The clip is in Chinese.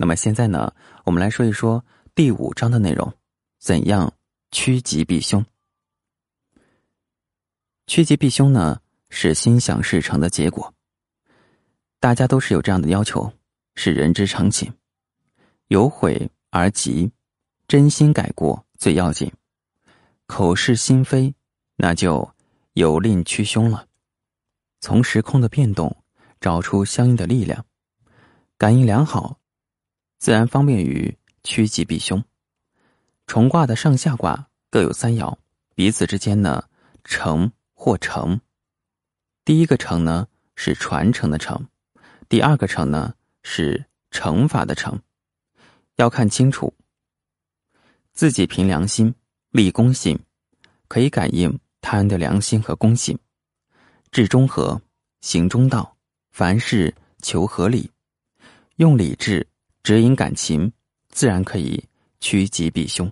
那么现在呢，我们来说一说第五章的内容：怎样趋吉避凶？趋吉避凶呢，是心想事成的结果。大家都是有这样的要求，是人之常情。有悔而急，真心改过最要紧。口是心非，那就有令驱凶了。从时空的变动找出相应的力量，感应良好。自然方便于趋吉避凶。重卦的上下卦各有三爻，彼此之间呢成或成。第一个成呢是传承的成，第二个成呢是惩罚的惩。要看清楚，自己凭良心立公信，可以感应他人的良心和公信。志中和，行中道，凡事求合理，用理智。指引感情，自然可以趋吉避凶。